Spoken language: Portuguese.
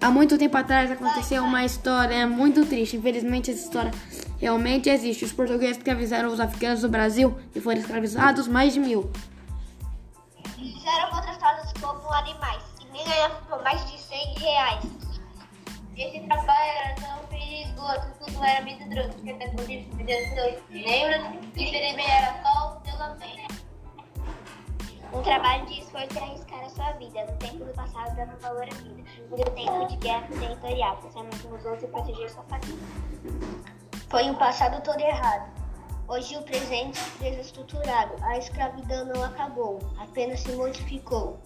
Há muito tempo atrás aconteceu uma história muito triste. Infelizmente, essa história realmente existe. Os portugueses escravizaram os africanos do Brasil e foram escravizados mais de mil. Eles eram contratados como animais e nem ganhavam por mais de 100 reais. Esse trabalho era tão perigoso, tudo era muito drogo, Jesus lembra que Jeremias era. Um trabalho de esforço e arriscar a sua vida. No tempo do passado, dando valor à vida. No tempo de guerra territorial, pensamento nos outros e proteger sua família. Foi um passado todo errado. Hoje o presente desestruturado. A escravidão não acabou, apenas se modificou.